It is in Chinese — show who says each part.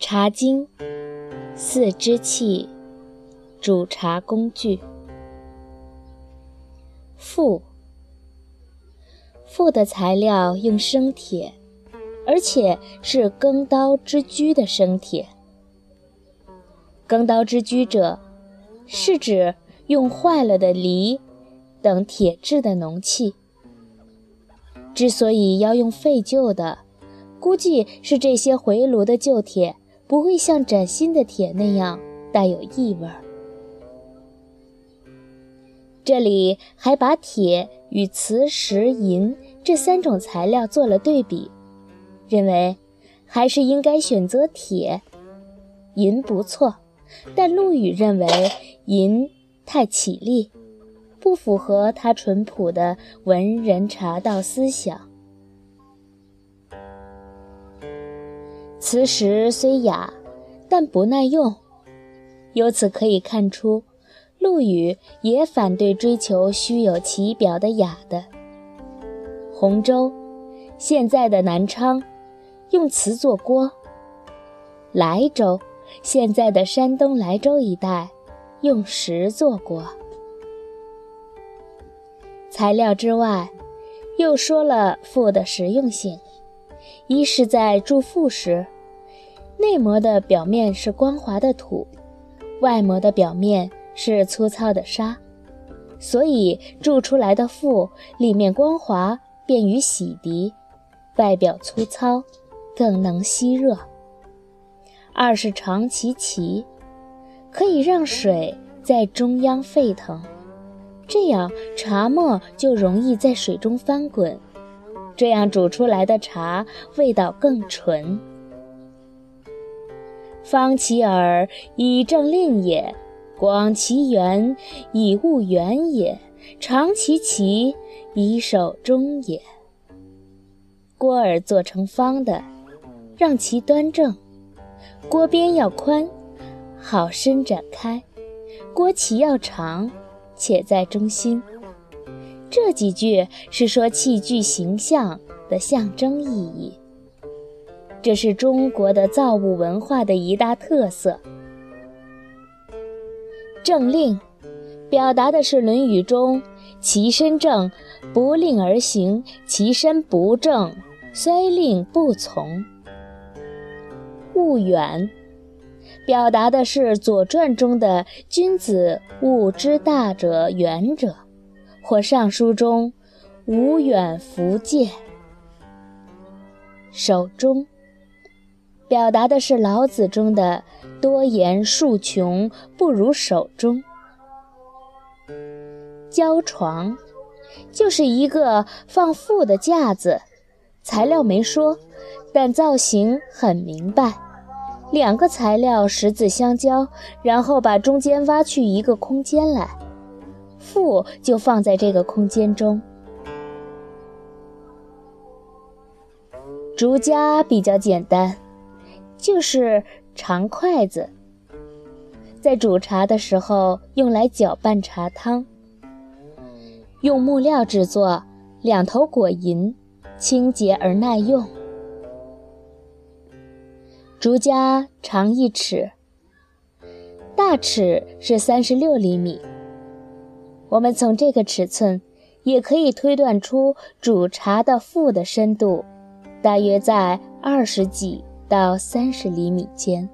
Speaker 1: 茶经，四支器，煮茶工具。沸，沸的材料用生铁，而且是耕刀之居的生铁。耕刀之居者，是指用坏了的犁等铁制的农器。之所以要用废旧的，估计是这些回炉的旧铁不会像崭新的铁那样带有异味。这里还把铁与磁石、银这三种材料做了对比，认为还是应该选择铁。银不错，但陆羽认为银太绮丽，不符合他淳朴的文人茶道思想。磁石虽雅，但不耐用。由此可以看出，陆羽也反对追求虚有其表的雅的。洪州，现在的南昌，用瓷做锅；莱州，现在的山东莱州一带，用石做锅。材料之外，又说了赋的实用性：一是在铸赋时。内膜的表面是光滑的土，外膜的表面是粗糙的沙，所以铸出来的腹里面光滑，便于洗涤；外表粗糙，更能吸热。二是长其旗，可以让水在中央沸腾，这样茶沫就容易在水中翻滚，这样煮出来的茶味道更纯。方其耳以正令也，广其圆以务圆也，长其旗以守中也。锅耳做成方的，让其端正；锅边要宽，好伸展开；锅旗要长，且在中心。这几句是说器具形象的象征意义。这是中国的造物文化的一大特色。政令，表达的是《论语》中“其身正，不令而行；其身不正，虽令不从”。务远，表达的是《左传》中的“君子务之大者远者”，或《尚书》中“无远弗届”。守中。表达的是老子中的“多言数穷，不如守中”。胶床就是一个放富的架子，材料没说，但造型很明白。两个材料十字相交，然后把中间挖去一个空间来，富就放在这个空间中。竹夹比较简单。就是长筷子，在煮茶的时候用来搅拌茶汤。用木料制作，两头裹银，清洁而耐用。竹夹长一尺，大尺是三十六厘米。我们从这个尺寸，也可以推断出煮茶的腹的深度，大约在二十几。到三十厘米间。